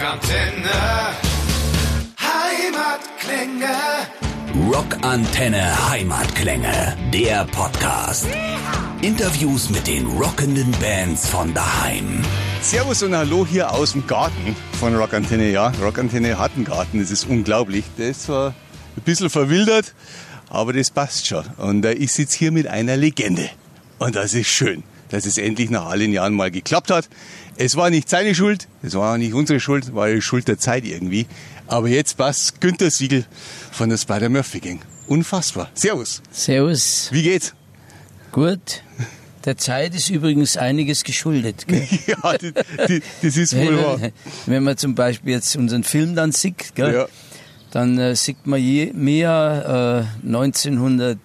Rockantenne. Heimatklänge. Rockantenne Heimatklänge, der Podcast. Interviews mit den rockenden Bands von daheim. Servus und Hallo hier aus dem Garten von Rockantenne. Ja, Rockantenne hat einen Garten, das ist unglaublich. Der ist zwar ein bisschen verwildert, aber das passt schon. Und äh, ich sitze hier mit einer Legende. Und das ist schön, dass es endlich nach allen Jahren mal geklappt hat. Es war nicht seine Schuld, es war auch nicht unsere Schuld, war die Schuld der Zeit irgendwie. Aber jetzt passt Günther Siegel von der Spider-Murphy Gang. Unfassbar. Servus. Servus. Wie geht's? Gut. Der Zeit ist übrigens einiges geschuldet. Gell? ja, die, die, das ist wohl wahr. Wenn man zum Beispiel jetzt unseren Film dann sieht, gell, Ja. dann äh, sieht man je, mehr äh, 1900,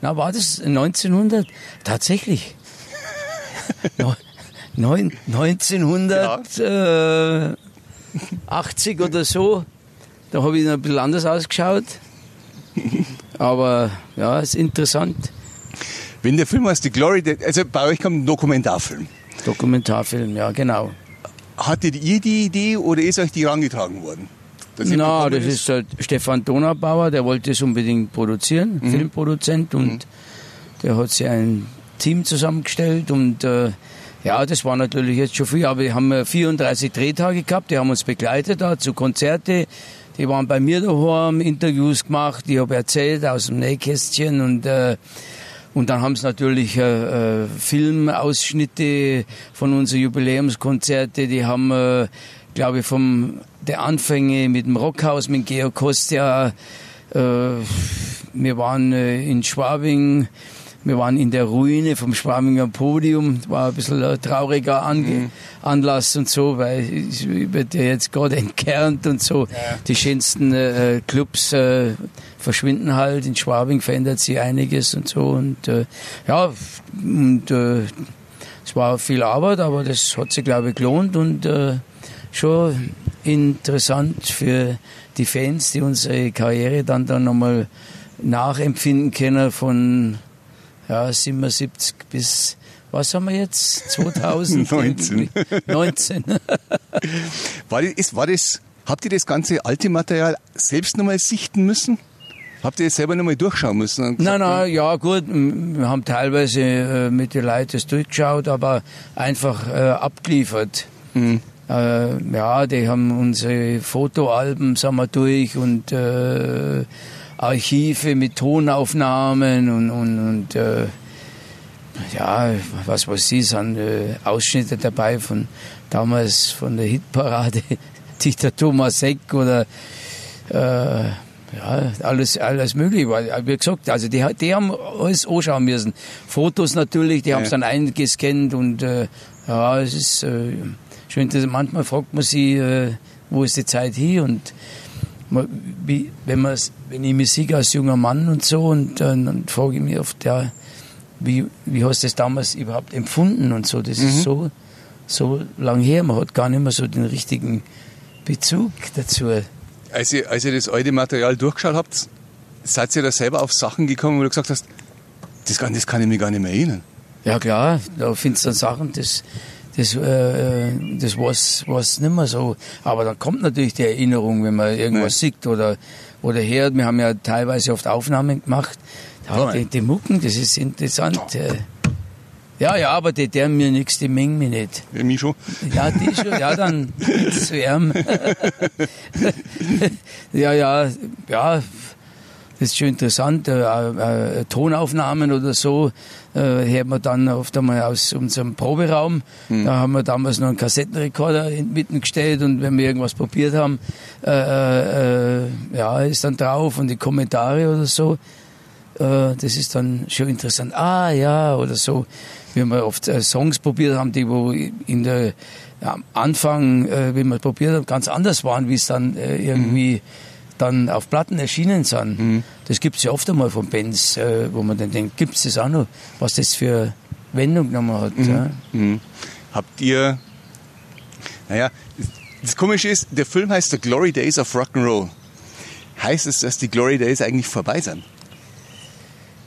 na war das 1900? Tatsächlich. No- neun, 1980 oder so, da habe ich noch ein bisschen anders ausgeschaut. Aber ja, ist interessant. Wenn der Film heißt The Glory, also bei euch kommt ein Dokumentarfilm. Dokumentarfilm, ja, genau. Hattet ihr die Idee oder ist euch die herangetragen worden? Na, das ist halt Stefan Donaubauer, der wollte es unbedingt produzieren, Filmproduzent, und der hat sich ein Team zusammengestellt und äh, ja, das war natürlich jetzt schon viel, aber wir haben äh, 34 Drehtage gehabt, die haben uns begleitet da zu Konzerte, die waren bei mir daheim, Interviews gemacht, ich habe erzählt aus dem Nähkästchen und äh, und dann haben sie natürlich äh, äh, Filmausschnitte von unseren Jubiläumskonzerte, die haben, äh, glaube ich, vom der Anfänge mit dem Rockhaus, mit Georg Kostja, äh, wir waren äh, in Schwabing, wir waren in der Ruine vom Schwabinger Podium, war ein bisschen ein trauriger Ange Anlass und so, weil wird ja jetzt gerade entkernt und so. Die schönsten äh, Clubs äh, verschwinden halt. In Schwabing verändert sich einiges und so. Und äh, ja, und äh, es war viel Arbeit, aber das hat sich, glaube ich, gelohnt und äh, schon interessant für die Fans, die unsere Karriere dann, dann nochmal nachempfinden können von ja, 77 bis, was haben wir jetzt? 2000? 19. 19. War das, ist, war das, habt ihr das ganze alte Material selbst nochmal sichten müssen? Habt ihr es selber nochmal durchschauen müssen? Nein, nein, ja gut, wir haben teilweise äh, mit den Leuten das durchgeschaut, aber einfach äh, abgeliefert. Mhm. Äh, ja, die haben unsere Fotoalben sind wir durch und äh, Archive mit Tonaufnahmen und, und, und äh, ja, was weiß ich, sind äh, Ausschnitte dabei von damals von der Hitparade, Dieter Thomas Heck oder äh, ja, alles, alles möglich. Weil, äh, wie gesagt, also die, die haben alles anschauen müssen. Fotos natürlich, die haben es Ja. dann eingescannt und äh, ja, es ist äh, schön. dass- Manchmal fragt man sich, äh, wo ist die Zeit hier und wie, wenn, man's, wenn ich mich sehe als junger Mann und so und äh, dann frage ich mich oft, ja, wie, wie hast du das damals überhaupt empfunden und so. Das ist so, so lang her, man hat gar nicht mehr so den richtigen Bezug dazu. Als ihr, als ihr das alte Material durchgeschaut habt, seid ihr da selber auf Sachen gekommen, wo du gesagt hast, das kann, das kann ich mir gar nicht mehr erinnern. Ja klar, da findest du dann Sachen, das, das, äh, das war's, war's nicht mehr so. Aber dann kommt natürlich die Erinnerung, wenn man irgendwas sieht oder, oder hört. Wir haben ja teilweise oft Aufnahmen gemacht. Ja, die, die Mucken, das ist interessant. äh. Ja, ja, aber die deren mir nichts, die mengen mich nicht. Ja, mich schon. Ja, die schon, ja, dann zu ihm. ja, ja, ja, das ist schon interessant. Äh, äh, Tonaufnahmen oder so äh, hört man dann oft einmal aus unserem Proberaum. Da haben wir damals noch einen Kassettenrekorder mitten gestellt und wenn wir irgendwas probiert haben, äh, äh, ja, ist dann drauf und die Kommentare oder so. Äh, das ist dann schon interessant. Ah, ja, oder so. Wie wir oft äh, Songs probiert haben, die wo in der ja, am Anfang, äh, wie wir probiert haben, ganz anders waren, wie es dann äh, irgendwie dann auf Platten erschienen sind. Das gibt es ja oft einmal von Bands, äh, wo man dann denkt, gibt es das auch noch, was das für Wendung genommen hat. Ja? Mhm. Habt ihr, naja, das Komische ist, der Film heißt The Glory Days of Rock'n'Roll. Heißt es, dass die Glory Days eigentlich vorbei sind?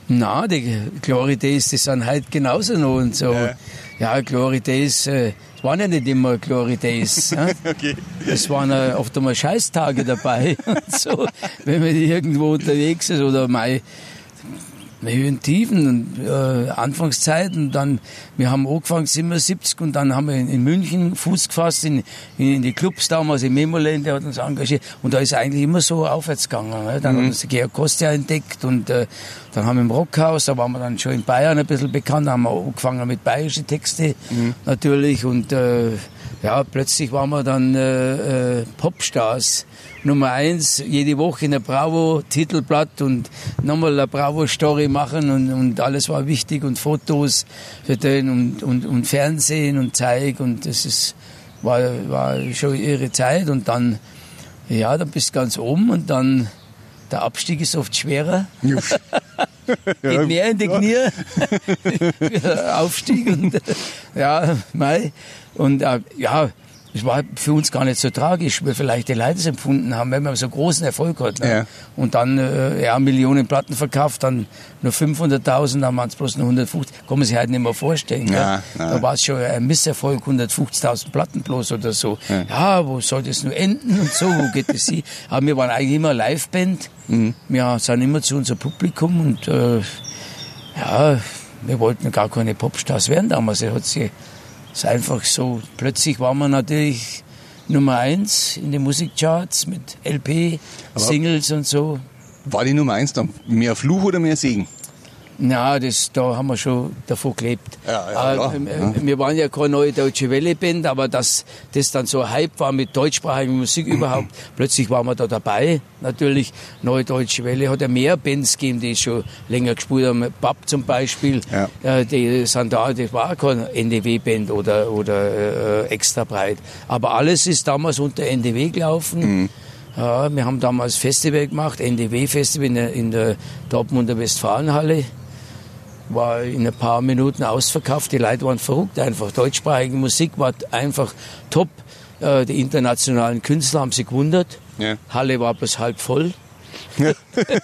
Na, die Glory Days, die sind halt genauso noch und so. Ja. Ja, Glory Days, äh, es waren ja nicht immer Glory Days. ja. Okay. Es waren äh, oft einmal Scheißtage dabei. Und so, wenn man irgendwo unterwegs ist oder mal Höhen, Tiefen und äh, Anfangszeit und dann, wir haben angefangen 77 und dann haben wir in, in München Fuß gefasst, in, in die Clubs damals, in Memoland, der hat uns engagiert und da ist eigentlich immer so aufwärts gegangen. Ne? Dann Mhm. haben wir Georg Kostia entdeckt und äh, dann haben wir im Rockhaus, da waren wir dann schon in Bayern ein bisschen bekannt, da haben wir angefangen mit bayerischen Texte Mhm. natürlich und äh, ja, plötzlich waren wir dann äh, äh, Popstars. Nummer eins, jede Woche in der Bravo, Titelblatt und nochmal eine Bravo-Story machen und, und alles war wichtig und Fotos für den und, und, und Fernsehen und Zeig und das ist, war, war schon ihre Zeit und dann, ja, dann bist du ganz oben und dann, der Abstieg ist oft schwerer. Geht mehr in die Knie. Aufstieg und ja, mei. Und äh, ja, es war für uns gar nicht so tragisch, weil vielleicht die Leute es empfunden haben, wenn man so großen Erfolg hat. Ne? Ja. Und dann äh, ja, Millionen Platten verkauft, dann nur 500.000, dann waren es bloß nur 150. Kann man sich halt nicht mehr vorstellen. Ja, ja. Da war es schon ein Misserfolg, 150.000 Platten bloß oder so. Ja. wo soll das nur enden und so, wo geht das hin? Aber wir waren eigentlich immer Liveband. Mhm. Wir sind immer zu unserem Publikum und äh, ja, wir wollten gar keine Popstars werden damals. Es hat sich ist einfach so, plötzlich waren wir natürlich Nummer eins in den Musikcharts mit LP, Singles und so. War die Nummer eins dann mehr Fluch oder mehr Segen? Na, das, da haben wir schon davor gelebt. Ja, ja, klar. äh, Wir waren ja keine neue deutsche Welle-Band, aber dass das dann so Hype war mit deutschsprachiger Musik überhaupt, plötzlich waren wir da dabei. Natürlich, Neue Deutsche Welle hat ja mehr Bands gegeben, die schon länger gespielt haben. Bab zum Beispiel, Ja. äh, die sind da, das war keine NDW-Band oder, oder äh, extra breit. Aber alles ist damals unter NDW gelaufen. Ja, wir haben damals Festival gemacht, NDW-Festival in der, in der Dortmunder Westfalenhalle war in ein paar Minuten ausverkauft. Die Leute waren verrückt einfach. Deutschsprachige Musik war einfach top. Äh, Die internationalen Künstler haben sich gewundert. Ja. Halle war bloß halb voll.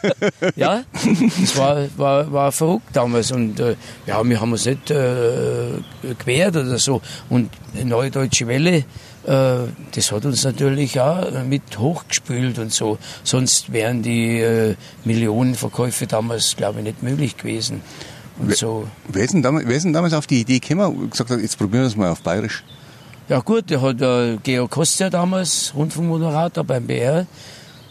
ja, das war, war, war verrückt damals. Und äh, ja, wir haben uns nicht äh, gewehrt oder so. Und Neue Deutsche Welle, äh, das hat uns natürlich auch mit hochgespült und so. Sonst wären die äh, Millionenverkäufe damals, glaube ich, nicht möglich gewesen. Und so. Wer ist, denn damals, wer ist denn damals auf die Idee gekommen und gesagt hat, jetzt probieren wir es mal auf Bayerisch? Ja gut, der hat äh, Georg Kostia damals, Rundfunkmoderator beim BR,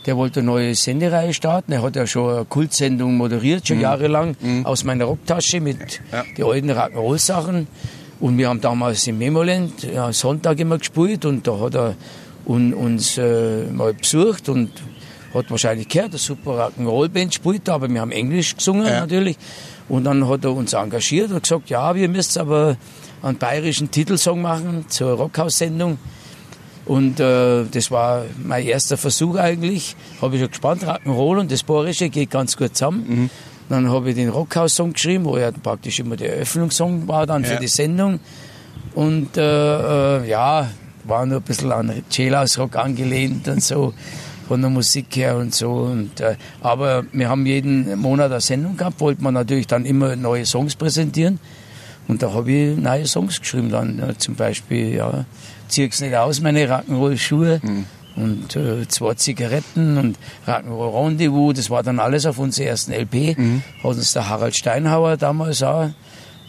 der wollte eine neue Sendereihe starten. Er hat ja schon eine Kultsendung moderiert, schon jahrelang, aus meiner Rocktasche mit Ja. den alten Rock'n'Roll-Sachen. Und wir haben damals im Memoland ja, Sonntag immer gespielt und da hat er un, uns äh, mal besucht und hat wahrscheinlich gehört, eine super Rock'n'Roll-Band spielt, aber wir haben Englisch gesungen Ja. natürlich. Und dann hat er uns engagiert und gesagt, ja, wir müsst aber einen bayerischen Titelsong machen zur Rockhaus-Sendung. Und äh, das war mein erster Versuch eigentlich. Habe ich schon gespannt, Rock'n'Roll und das Bayerische geht ganz gut zusammen. Dann habe ich den Rockhaus-Song geschrieben, wo ja praktisch immer der Eröffnungssong war dann für Ja. die Sendung. Und äh, äh, ja, war nur ein bisschen an Chelas Rock angelehnt und so, von der Musik her und so. Und, äh, aber wir haben jeden Monat eine Sendung gehabt, wollte man natürlich dann immer neue Songs präsentieren. Und da habe ich neue Songs geschrieben dann, ja, zum Beispiel, ja, zieh's nicht aus, meine Rock'n'Roll-Schuhe. Und äh, zwei Zigaretten und Rock'n'Roll Rendezvous, das war dann alles auf unserer ersten LP. Hat uns der Harald Steinhauer damals auch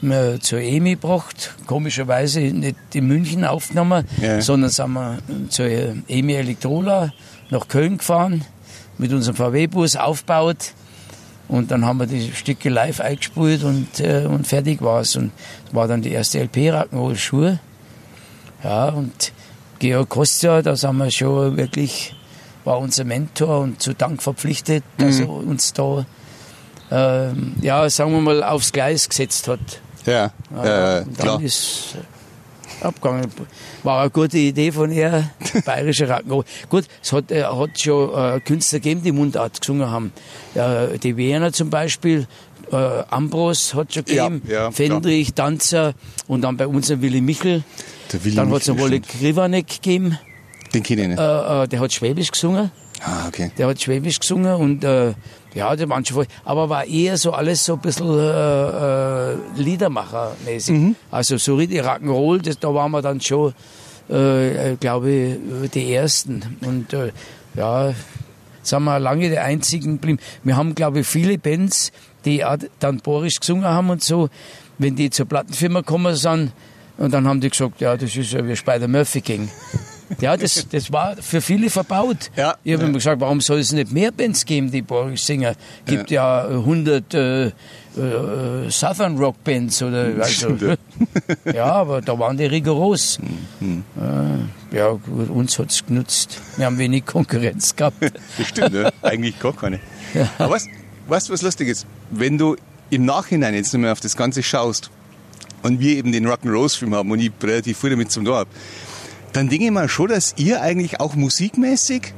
äh, zur EMI gebracht. Komischerweise nicht in München aufgenommen, Ja. sondern sind wir zur EMI Elektrola nach Köln gefahren, mit unserem VW-Bus aufgebaut. Und dann haben wir die Stücke live eingespielt und, äh, und fertig war's. Und das war dann die erste LP Rock'n'Roll Schuhe. Ja, und Georg Kostja, da sind wir schon wirklich, war unser Mentor und zu Dank verpflichtet, dass er uns da, ähm, ja, sagen wir mal, aufs Gleis gesetzt hat. Ja, äh, und klar. dann ist äh, abgegangen. War eine gute Idee von ihr, bayerische Rock'n'Roll. Gut, es hat, äh, hat schon äh, Künstler gegeben, die Mundart gesungen haben. Äh, die Wiener zum Beispiel, äh, Ambros hat schon Ja, gegeben, ja, Fendrich, Tanzer und dann bei uns ein Willy Michel. Der Willi Dann hat es einen Wolle. Krivanek gegeben, Den kenne ich nicht. äh, äh, der hat Schwäbisch gesungen. Ah, okay. Der hat Schwäbisch gesungen und äh, ja, der waren schon voll, aber war eher so alles so ein bisschen äh, äh, Liedermacher-mäßig. Also so richtig Rock'n'Roll, das, da waren wir dann schon, äh, äh, glaube ich, die Ersten. Und äh, ja, sind wir lange die Einzigen geblieben. Wir haben, glaube ich, viele Bands, die auch dann Boris gesungen haben und so, wenn die zur Plattenfirma gekommen sind, und dann haben die gesagt, ja, das ist ja wie Spider Murphy King. Ja, das, das war für viele verbaut. Ja. Ich habe immer gesagt, warum soll es nicht mehr Bands geben, die Boris singen? gibt ja, 100 äh, äh, Southern Rock Bands oder also. Ja, aber da waren die rigoros. Mhm. Äh, ja, uns hat es genutzt. Wir haben wenig Konkurrenz gehabt. Das stimmt, ne? eigentlich gar keine. Aber weißt weißt du, was lustig ist? Wenn du im Nachhinein jetzt nochmal auf das Ganze schaust und wir eben den Rock'n'Rose-Film haben und ich relativ viel damit zum Tor habe, dann denke ich mal schon, dass ihr eigentlich auch musikmäßig,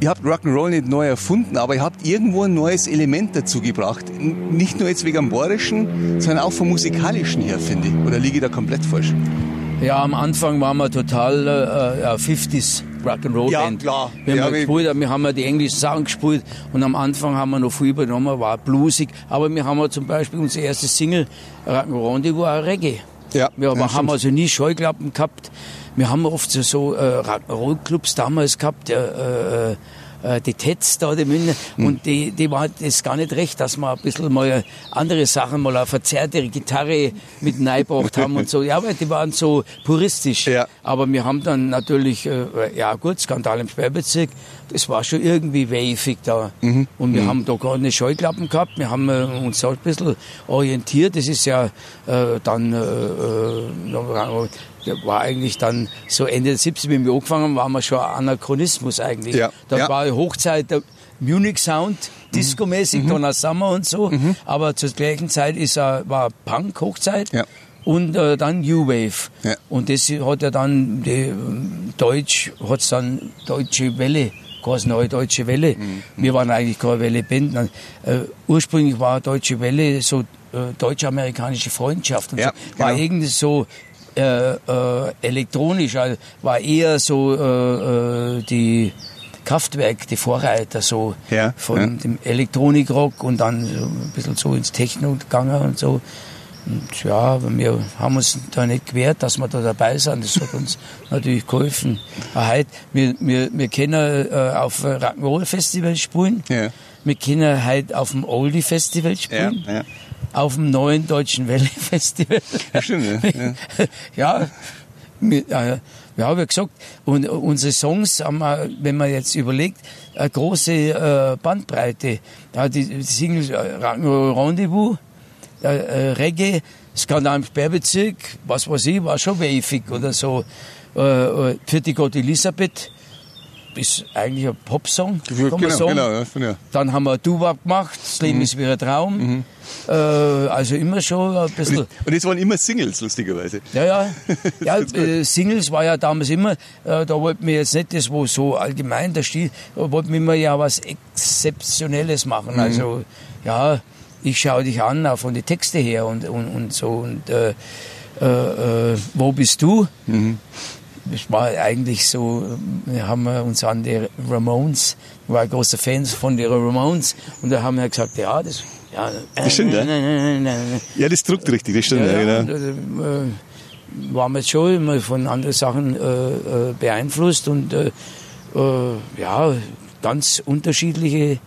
ihr habt Rock'n'Roll nicht neu erfunden, aber ihr habt irgendwo ein neues Element dazu gebracht. Nicht nur jetzt wegen dem Borischen, sondern auch vom Musikalischen her, finde ich. Oder liege ich da komplett falsch? Ja, am Anfang waren wir total äh, ja, 50s Rock'n'Roll Ja, Band. klar. Wir, Ja, haben wie- gespielt, wir haben ja die englischen Sachen gespielt und am Anfang haben wir noch viel übernommen, war bluesig. Aber wir haben ja zum Beispiel unsere erste Single, Rock'n'Roll, die war Reggae. Ja, Wir ja, haben stimmt. also nie Scheuklappen gehabt. Wir haben oft so, so äh, Rock'n'Roll-Clubs damals gehabt, äh, äh, äh, die Tets da, die München, Hm. und die, die war das gar nicht recht, dass wir ein bisschen mal andere Sachen, mal eine verzerrte Gitarre mit reingebracht haben und so. Ja, weil die waren so puristisch. Ja. Aber wir haben dann natürlich, äh, ja gut, Skandal im Sperrbezirk, das war schon irgendwie wavig da. Mhm. Und wir haben da gar nicht Scheuklappen gehabt, wir haben äh, uns auch ein bisschen orientiert. Das ist ja äh, dann, äh, äh, war eigentlich dann so Ende der 70er, wenn wir angefangen haben, waren wir schon Anachronismus eigentlich. Ja. Da Ja. war Hochzeit der Munich Sound, Disco-mäßig, Donna Summer und so. Aber zur gleichen Zeit ist, äh, war Punk Hochzeit. Ja. Und äh, dann New Wave. Ja. Und das hat ja dann, die, ähm, Deutsch, hat's dann Deutsche Welle, quasi neue Deutsche Welle. Wir waren eigentlich keine Welle-Band. Äh, ursprünglich war Deutsche Welle so äh, deutsch-amerikanische Freundschaft. Und Ja, so. War genau. irgendwie so äh, äh, elektronisch, also war eher so äh, äh, die Kraftwerk, die Vorreiter so Ja, von ja. dem Elektronikrock und dann so ein bisschen so ins Techno gegangen und so. Und ja, wir haben uns da nicht gewehrt, dass wir da dabei sind. Das hat uns natürlich geholfen. Aber heute, wir, wir, wir können äh, auf Rock'n'Roll Festival spielen. Ja. Wir können heute auf dem Oldie Festival Ja, spielen. ja. Auf dem neuen Deutschen Welle Festival. Ja, stimmt, ja. ja, wir, äh, ja gesagt, und unsere Songs haben, wir, wenn man jetzt überlegt, eine große äh, Bandbreite. Ja, die, die Singles äh, Rock'n'Roll Rendezvous, äh, äh, Reggae, Skandal im Sperrbezirk, was weiß ich, war schon wavig oder so. Für die Gott Elisabeth ist eigentlich ein Popsong, kann man genau, sagen. genau, ja. Dann haben wir Duwab gemacht, das Leben ist wie ein Traum. Äh, also immer schon ein bisschen. Und es waren immer Singles, lustigerweise. Ja, ja. ja Das äh, Singles war ja damals immer, äh, da wollten wir jetzt nicht das, wo so allgemein der Stil, da wollten wir immer ja was Exzeptionelles Mhm. machen. Also, ja, ich schaue dich an, auch von den Texte her und, und, und so. Und äh, äh, äh, wo bist du? Das war eigentlich so, wir haben uns an die Ramones, ich war ein großer Fan von den Ramones, und da haben wir gesagt, ja, das, ja, Das stimmt, nein, nein, nein, nein. Ja, das druckt richtig, das stimmt. Ja, Ja, genau. und, äh, waren wir schon immer von anderen Sachen äh, äh, beeinflusst und äh, äh, ja, ganz unterschiedliche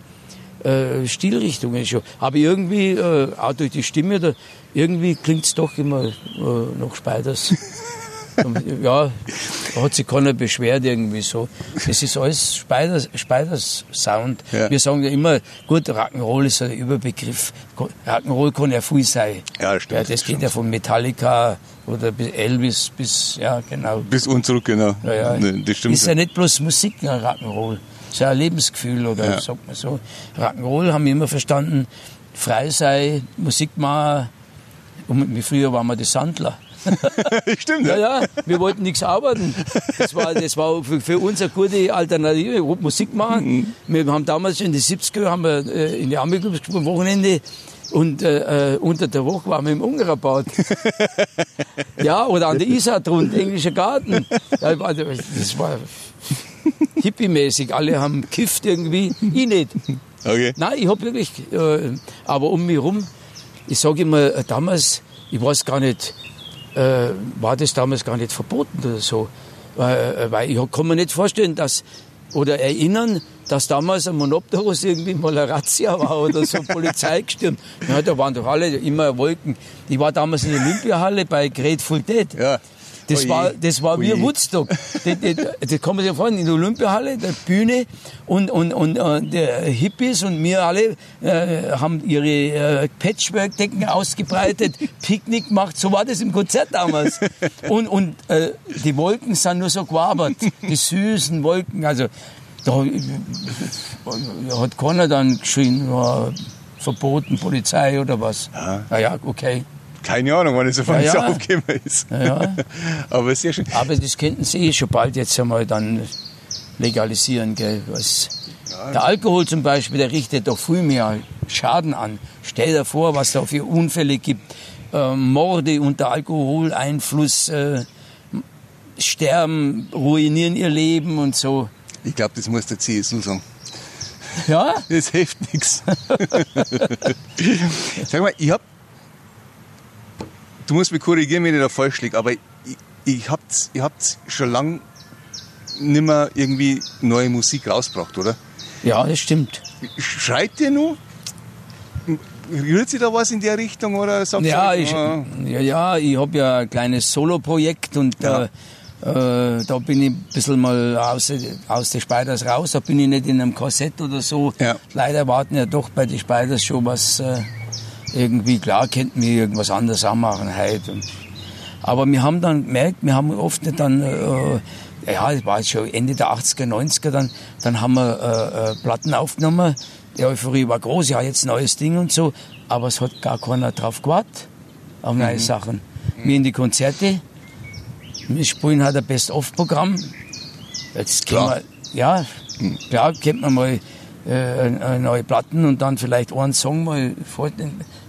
äh, Stilrichtungen schon. Aber irgendwie, äh, auch durch die Stimme, da, irgendwie klingt es doch immer äh, noch Speiders. Ja, da hat sich keiner beschwert irgendwie so. Das ist alles Speiders, Speiders Sound. Ja. Wir sagen ja immer, gut, Rock'n'Roll ist ein Überbegriff. Rock'n'Roll kann ja viel sein. Ja, das stimmt, Ja, das das geht ja von Metallica oder bis Elvis bis, ja, genau. Bis und zurück, genau. Ja, ja. Ne, Das stimmt. Ist ja nicht bloß Musik, Rock'n'Roll. Ist ja ein Lebensgefühl oder Ja. sagt man so. Rock'n'Roll haben wir immer verstanden, frei sei, Musik machen. Und wie früher waren wir die Sandler. stimmt, Ja, ja. ja, wir wollten nichts arbeiten. Das war, das war für, für uns eine gute Alternative, Musik machen. Wir haben damals in den 70er haben wir äh, in die Army gespielt, am Wochenende Und äh, äh, unter der Woche waren wir im Ungererbad. ja, oder an der Isar drunten, englischer Garten. Ja, war- das war hippie-mäßig. Alle haben gekifft irgendwie. Ich nicht. Okay. Nein, ich hab wirklich, äh, aber um mich rum, ich sage immer, äh, damals, ich weiß gar nicht, äh, war das damals gar nicht verboten oder so. Weil, äh, weil ich kann mir nicht vorstellen, dass, oder erinnern, dass damals ein Monopterus irgendwie mal eine Razzia war oder so Polizei gestürmt. Ja, da waren doch alle immer Wolken. Ich war damals in der Olympiahalle bei Grateful Dead. Ja. Das Oje. war, das war wie. Woodstock. Das, das, das kann man sich vorstellen, in der Olympiahalle, der Bühne und, und, und äh, der Hippies und wir alle äh, haben ihre äh, Patchwork-Decken ausgebreitet, Picknick gemacht. So war das im Konzert damals. Und, und äh, die Wolken sind nur so gewabert, die süßen Wolken. Also da äh, hat keiner dann geschrien, ja, verboten, Polizei oder was. Ja. Naja, okay. Keine Ahnung, wann es auf ja, Ja, ja. aufgekommen ist. Ja. Aber sehr schön. Aber das könnten sie eh schon bald jetzt einmal dann legalisieren, gell? Was, der Alkohol zum Beispiel, der richtet doch viel mehr Schaden an. Stell dir vor, was da für Unfälle gibt. Ähm, Morde unter Alkoholeinfluss, äh, sterben, ruinieren ihr Leben und so. Ich glaube, das muss der CSU sagen. Ja? Das hilft nichts. Sag mal, ich hab. Du musst mich korrigieren, wenn ich da falsch liege, aber ich, ich hab's, ihr habt schon lang nimmer irgendwie neue Musik rausgebracht, oder? Ja, das stimmt. Schreibt ihr nur? Rührt sich da was in der Richtung oder sagt Ja, ihr, ich, ah, ja, ja, ich habe ja ein kleines Solo-Projekt und Ja. äh, äh, da bin ich ein bisschen mal aus, aus den Spiders raus. Da bin ich nicht in einem Korsett oder so. Ja. Leider warten ja doch bei den Spiders schon was äh, irgendwie, klar, könnten wir irgendwas anderes anmachen heute. Und, aber wir haben dann gemerkt, wir haben oft nicht dann, äh, ja, das war schon Ende der 80er, 90er, dann, dann haben wir äh, äh, Platten aufgenommen. Die Euphorie war groß, ja, jetzt neues Ding und so. Aber es hat gar keiner drauf gewartet, auf neue Sachen. Wir in die Konzerte, wir spielen halt ein Best-of-Programm. Jetzt können Klar. wir, ja, klar, kennt man mal äh, äh, neue Platten und dann vielleicht einen Song mal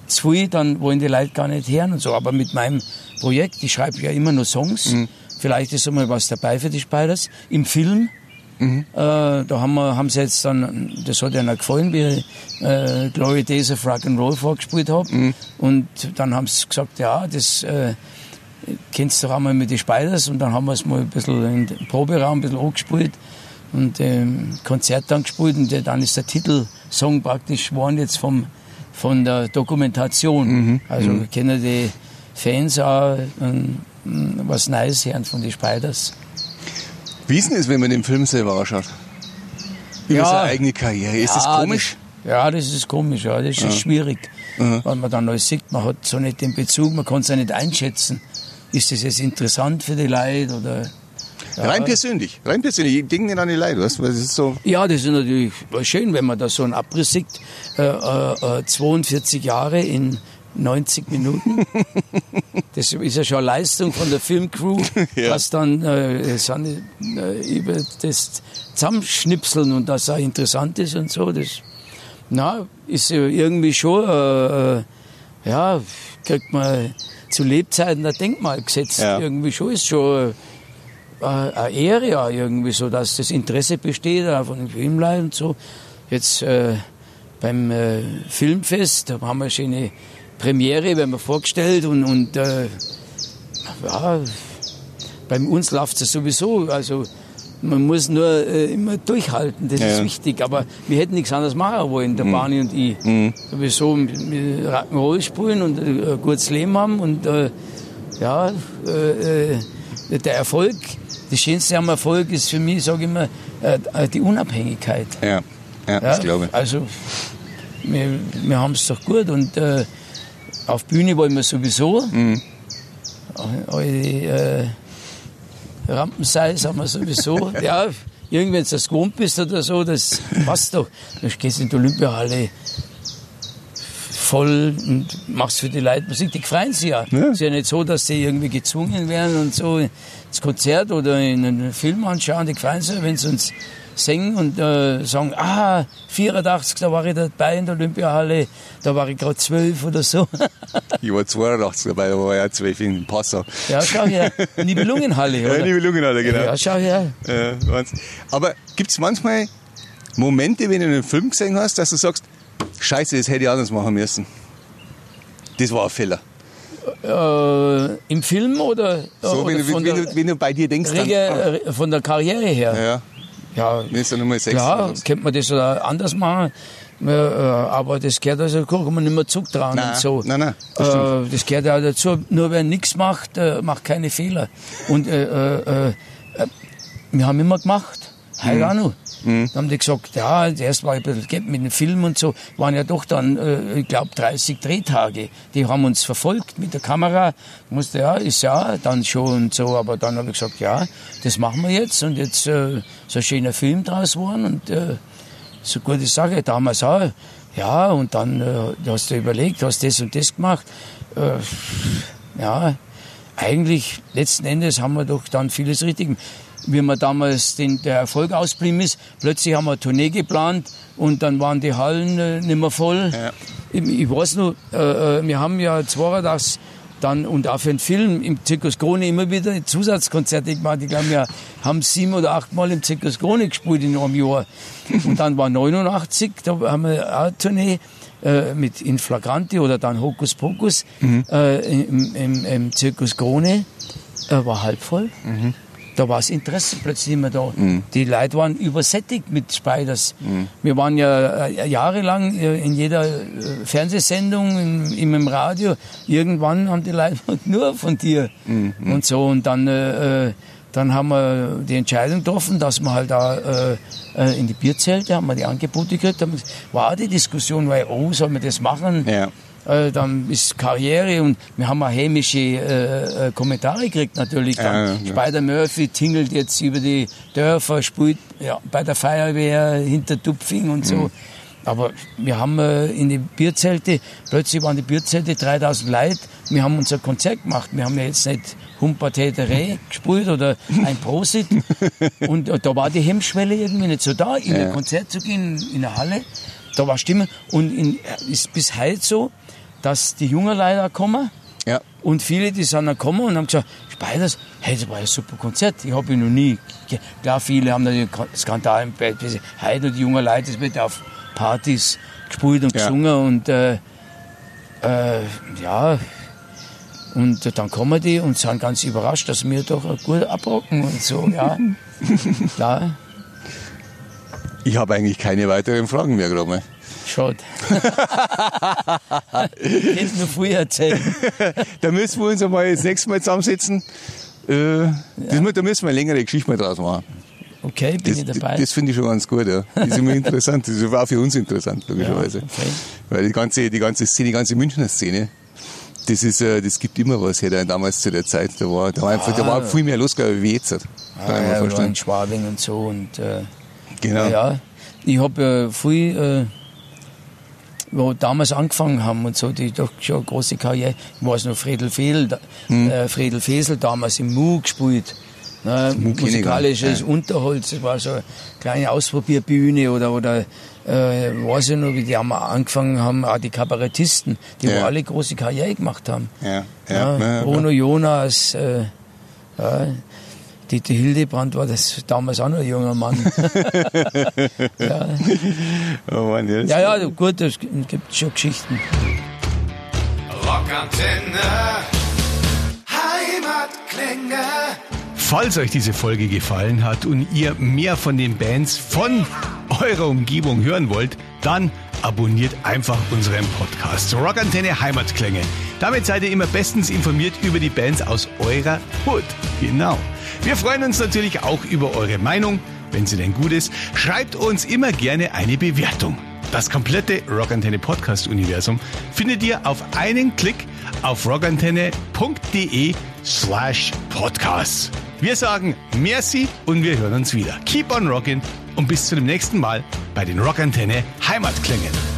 zu viel, dann wollen die Leute gar nicht hören und so. Aber mit meinem Projekt, ich schreibe ja immer nur Songs, vielleicht ist einmal was dabei für die Spiders. Im Film, äh, da haben, wir, haben sie jetzt dann, das hat ihnen gefallen, wie ich äh, Glory Days of Rock'n'Roll vorgespielt habe. Und dann haben sie gesagt, ja, das äh, kennst du doch einmal mit den Spiders. Und dann haben wir es mal ein bisschen im Proberaum ein bisschen angespielt und ähm, Konzert dann gespielt. Und dann ist der Titelsong praktisch geworden jetzt vom, von der Dokumentation. Also kennen die Fans auch ähm, was Neues hören von den Spiders. Wie ist denn das, wenn man den Film selber anschaut? Über Ja. seine eigene Karriere. Ist das komisch? Das, ja, das ist komisch, ja. Das ist schwierig. Weil man dann alles sieht, man hat so nicht den Bezug, man kann es ja nicht einschätzen. Ist das jetzt interessant für die Leute oder. Rein persönlich. Rein persönlich. Ich denke nicht an die Leute, weißt du? es ist so. Ja, das ist natürlich schön, wenn man da so einen Abriss sieht. Äh, äh, äh, 42 Jahre in 90 Minuten. Das ist ja schon eine Leistung von der Filmcrew, Ja. was dann äh, sind, äh, über das Zusammenschnipseln und das auch interessant ist und so. Das na, ist irgendwie schon, äh, äh, ja, kriegt man zu Lebzeiten ein Denkmal gesetzt. Ja. Irgendwie schon ist schon äh, eine Ehre ja irgendwie so, dass das Interesse besteht auch von den Filmleuten und so. Jetzt äh, beim äh, Filmfest, da haben wir schon eine Premiere, werden wir vorgestellt und, und äh, ja, bei uns läuft es sowieso, also man muss nur äh, immer durchhalten, das Ja, ist ja. wichtig, aber wir hätten nichts anderes machen wollen, der Barney und ich. Sowieso mit Rock'n'Roll spielen und äh, ein gutes Leben haben und äh, ja, äh, äh, der Erfolg, das Schönste am Erfolg ist für mich, sage ich immer, äh, die Unabhängigkeit. Ja, ja, Ja, das glaube ich. Also, wir, wir haben es doch gut und äh, auf Bühne wollen wir sowieso. Mhm. Alle äh, Rampenseils haben wir sowieso. ja, irgendwie, wenn du das gewohnt bist oder so, das passt doch. Du gehst in die Olympiahalle, voll und machst für die Leute Musik, die freuen sich ja. Ja. Es ist ja nicht so, dass die irgendwie gezwungen werden und so ins Konzert oder in einen Film anschauen, die freuen sich, wenn sie uns singen und äh, sagen, ah, 84, da war ich dabei in der Olympiahalle, da war ich gerade zwölf oder so. Ich war 82 dabei, da war ja zwölf in Passau. ja, schau her, Nibelungenhalle, Ja, oder? die Lungen genau. Ja, schau her. Ja. Aber gibt es manchmal Momente, wenn du einen Film gesehen hast, dass du sagst, scheiße, das hätte ich anders machen müssen? Das war ein Fehler. Äh, Im Film oder, So, oder wenn, du, wenn, der, du, wenn du bei dir denkst, dann, Rege, äh, von der Karriere her? ja, Ja, dann nochmal sechs Klar, könnte man das anders machen, äh, äh, aber das gehört also, kann man nicht mehr zurücktragen Nein, und so. nein, nein, das äh, das gehört auch dazu, nur wer nichts macht, äh, macht keine Fehler. Und äh, äh, äh, wir haben immer gemacht, heute auch noch. Dann haben die gesagt, ja, erst war ich ein bisschen mit dem Film und so, waren ja doch dann, äh, ich glaube, 30 Drehtage. Die haben uns verfolgt mit der Kamera. Ich musste, ja, ist ja dann schon und so, aber dann habe ich gesagt, ja, das machen wir jetzt und jetzt äh, so ein schöner Film draus geworden und äh, so gute Sache, damals auch. Ja, und dann äh, hast du überlegt, hast das und das gemacht. Äh, ja, eigentlich, letzten Endes haben wir doch dann vieles richtig. gemacht. Wie man damals den, der Erfolg ausblieben ist, plötzlich haben wir eine Tournee geplant und dann waren die Hallen äh, nicht mehr voll. Ja. Ich, ich weiß noch, äh, äh, wir haben ja 82 dann und auch für den Film im Zirkus Krone immer wieder Zusatzkonzerte gemacht. Ich glaube, wir haben sieben oder acht Mal im Zirkus Krone gespielt in einem Jahr. Und dann war 89, da haben wir auch eine Tournee äh, mit In Flagranti oder dann Hokus Pokus äh, im, im, im Zirkus Krone. Äh, war halb voll. Da war das Interesse plötzlich immer da. Die Leute waren übersättigt mit Spiders. Wir waren ja äh, jahrelang äh, in jeder äh, Fernsehsendung, im, im, Radio. Irgendwann haben die Leute nur von dir und so. Und dann, äh, dann haben wir die Entscheidung getroffen, dass wir halt da äh, in die Bierzelte haben wir die Angebote gekriegt. Haben, war auch die Diskussion, weil, oh, soll man das machen? Ja. Äh, dann ist Karriere und wir haben auch hämische äh, äh, Kommentare gekriegt natürlich. Dann Ja, ja. Spider Murphy tingelt jetzt über die Dörfer, spielt ja, bei der Feuerwehr hinter Tupfing und so. Mhm. Aber wir haben äh, in die Bierzelte, plötzlich waren die Bierzelte 3000 Leute, wir haben unser Konzert gemacht. Wir haben ja jetzt nicht Humpertäterei gespielt oder ein Prosit. und äh, da war die Hemmschwelle irgendwie nicht so da, in Ja. ein Konzert zu gehen, in der Halle. Da war Stimme. Und in, ist bis heute so, dass die Jungen leider kommen. Ja. Und viele, die sind dann gekommen und haben gesagt, Spiders, hey, das war ein super Konzert. Ich habe ihn noch nie. Klar, viele haben natürlich Skandal im Bett. Heute die jungen Leute, das wird auf Partys gespielt und Ja. gesungen und äh, äh, ja. Und dann kommen die und sind ganz überrascht, dass wir doch gut abrocken und so, ja. Klar, Ich habe eigentlich keine weiteren Fragen mehr, gerade mal. Schade. Hätte nur früher erzählen. Da müssen wir uns einmal das nächste Mal zusammensetzen. Äh, das, mu- da müssen wir eine längere Geschichte mal draus machen. Okay, bin Das, ich dabei. das finde ich schon ganz gut, ja. Das ist immer interessant. Das ist auch für uns interessant, logischerweise. Ja, okay. Weil die ganze, die ganze Szene, die ganze Münchner Szene, das ist, äh, das gibt immer was her, da damals zu der Zeit. Da war, da war einfach, da war viel mehr los, glaube ich, wie jetzt. Kann ah, ja, wir in Schwabing und so und äh, Genau. Ja, ich habe äh, früh, äh, wo damals angefangen haben und so, die doch schon große Karriere. Ich weiß noch, Fredel Fesel, da- Hm. äh, Fredel Fesel damals im Mu gespielt. Ne, musikalisches nicht. Unterholz, das war so eine kleine Ausprobierbühne oder, oder äh, weiß ich noch, wie die haben angefangen haben, auch die Kabarettisten, die Ja. wo alle große Karriere gemacht haben. Ja, ja, Ja, ja, ja. Bruno Jonas, äh, Dieter Hildebrand war das damals auch noch ein junger Mann. ja. Oh Mann, ja, ja, ja, gut, es gibt schon Geschichten. Rockantenne. Heimatklänge. Falls euch diese Folge gefallen hat und ihr mehr von den Bands von eurer Umgebung hören wollt, dann abonniert einfach unseren Podcast Rockantenne Heimatklänge. Damit seid ihr immer bestens informiert über die Bands aus eurer Hood. Genau. Wir freuen uns natürlich auch über eure Meinung, wenn sie denn gut ist. Schreibt uns immer gerne eine Bewertung. Das komplette Rockantenne Podcast Universum findet ihr auf einen Klick auf rockantenne.de slash podcast. Wir sagen merci und wir hören uns wieder. Keep on rockin' und bis zu dem nächsten Mal bei den Rockantenne Heimatklängen.